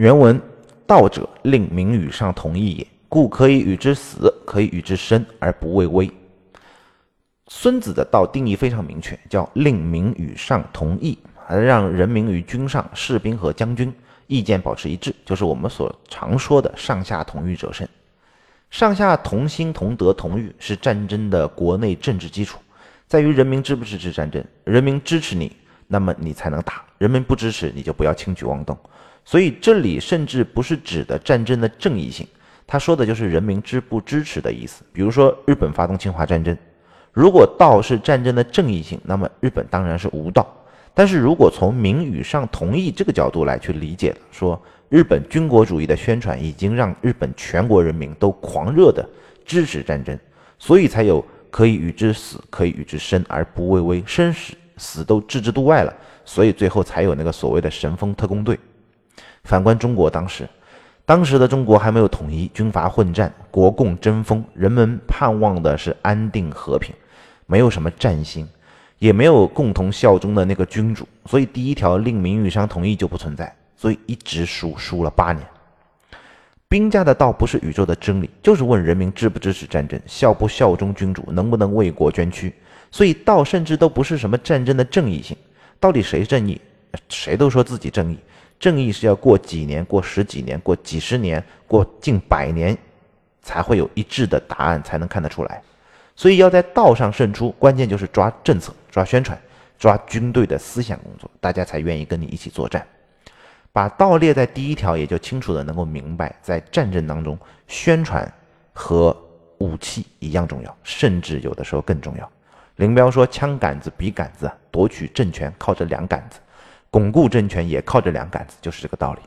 原文：道者，令民与上同意也，故可以与之死，可以与之生而不畏危。孙子的道定义非常明确，叫令民与上同义，让人民与君上、士兵和将军意见保持一致，就是我们所常说的上下同欲者胜。上下同心、同德、同欲是战争的国内政治基础，在于人民支不支持战争。人民支持你，那么你才能打；人民不支持，你就不要轻举妄动。所以这里甚至不是指的战争的正义性，他说的就是人民支不支持的意思。比如说日本发动侵华战争。如果道是战争的正义性，那么日本当然是无道。但是如果从名与上同意这个角度来去理解，说日本军国主义的宣传已经让日本全国人民都狂热的支持战争，所以才有可以与之死，可以与之生而不畏危，生死死都置之度外了，所以最后才有那个所谓的神风特工队。反观中国当时。当时的中国还没有统一，军阀混战，国共争锋，人们盼望的是安定和平，没有什么战心，也没有共同效忠的那个君主，所以第一条令民与商同意就不存在，所以一直输，输了八年。兵家的道不是宇宙的真理，就是问人民支不支持战争，效不效忠君主，能不能为国捐躯。所以道甚至都不是什么战争的正义性，到底谁正义？谁都说自己正义。正义是要过几年、过十几年、过几十年、过近百年，才会有一致的答案，才能看得出来。所以要在道上胜出，关键就是抓政策、抓宣传、抓军队的思想工作，大家才愿意跟你一起作战。把道列在第一条，也就清楚的能够明白，在战争当中，宣传和武器一样重要，甚至有的时候更重要。林彪说：“枪杆子、笔杆子，夺取政权靠着两杆子。”巩固政权也靠这两杆子，就是这个道理。